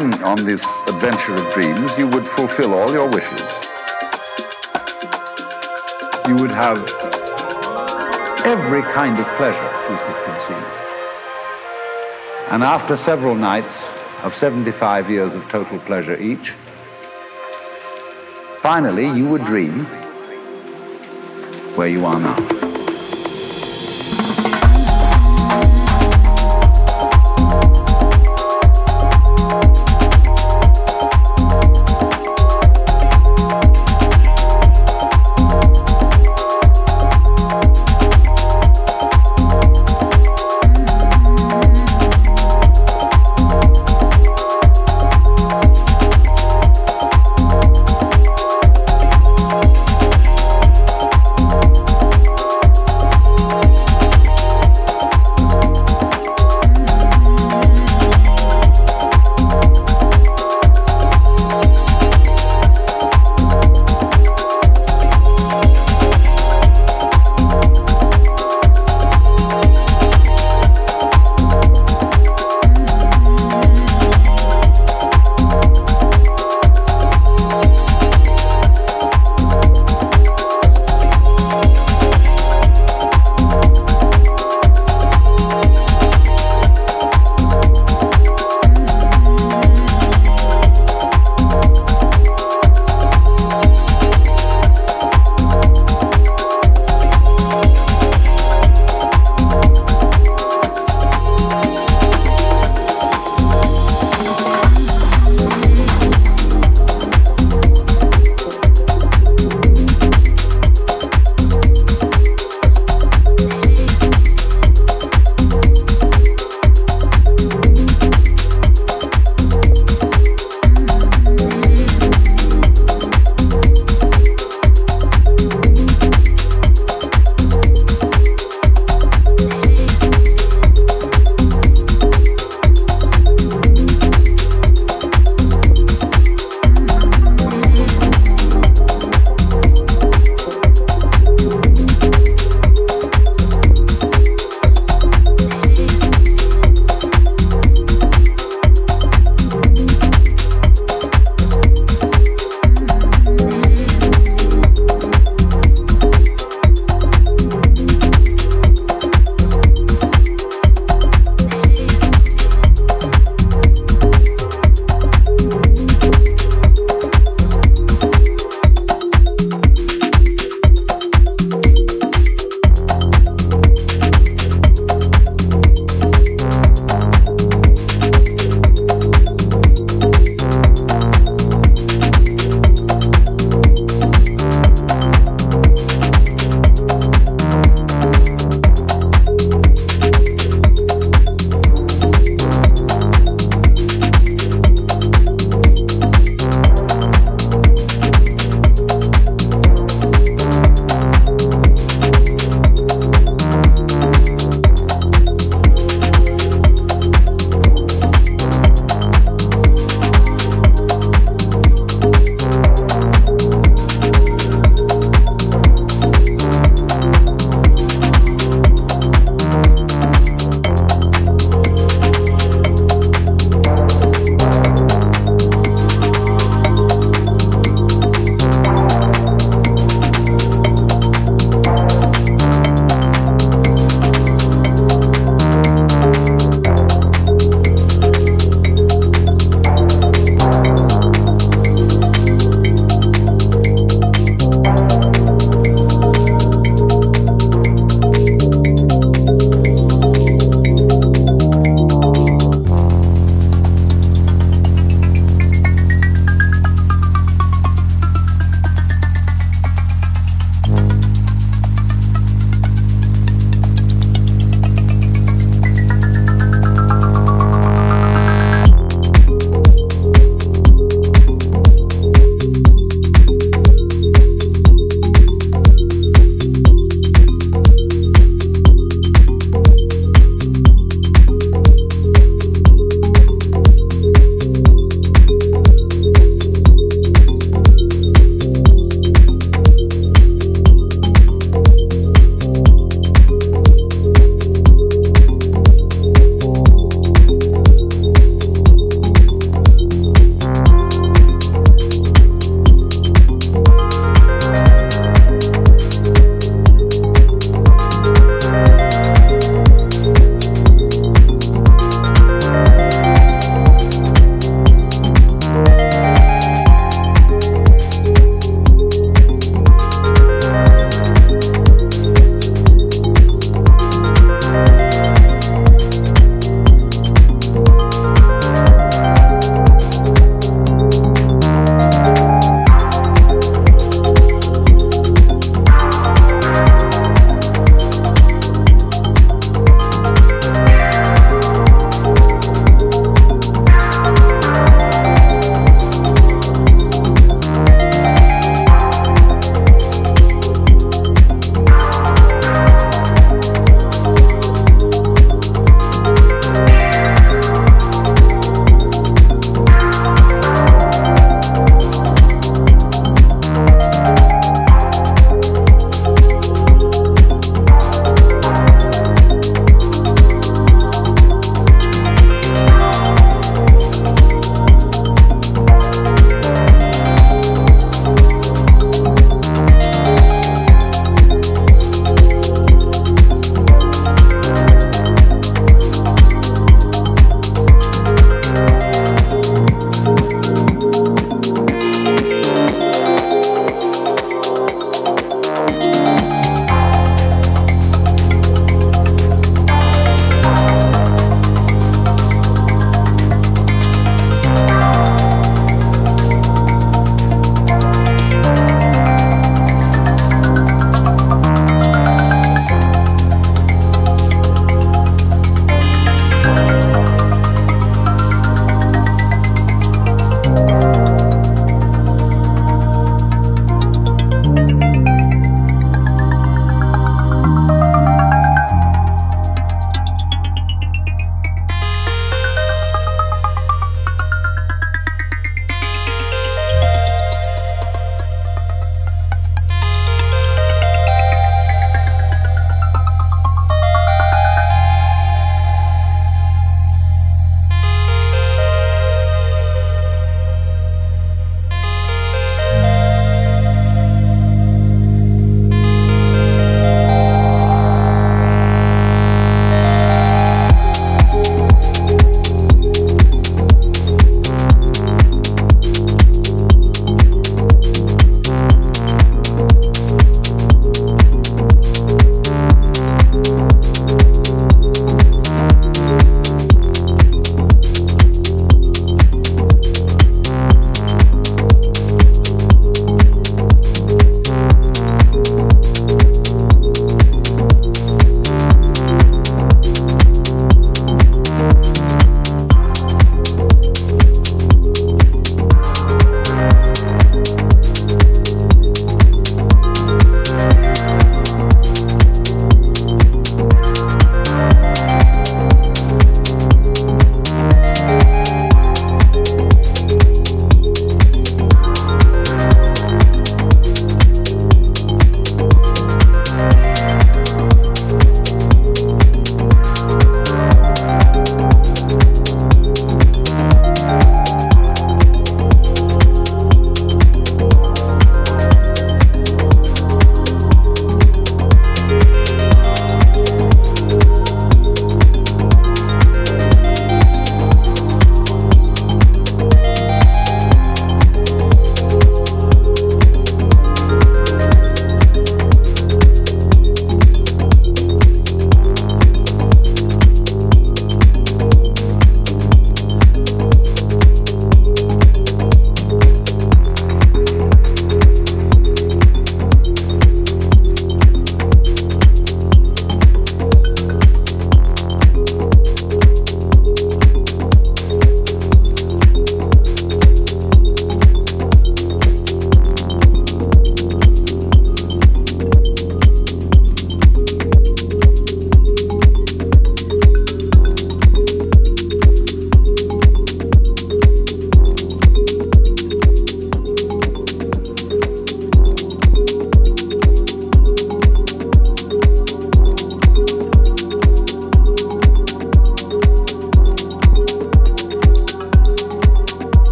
began on this adventure of dreams, you would fulfill all your wishes. You would have every kind of pleasure you could conceive. And after several nights of 75 years of total pleasure each, finally you would dream where you are now.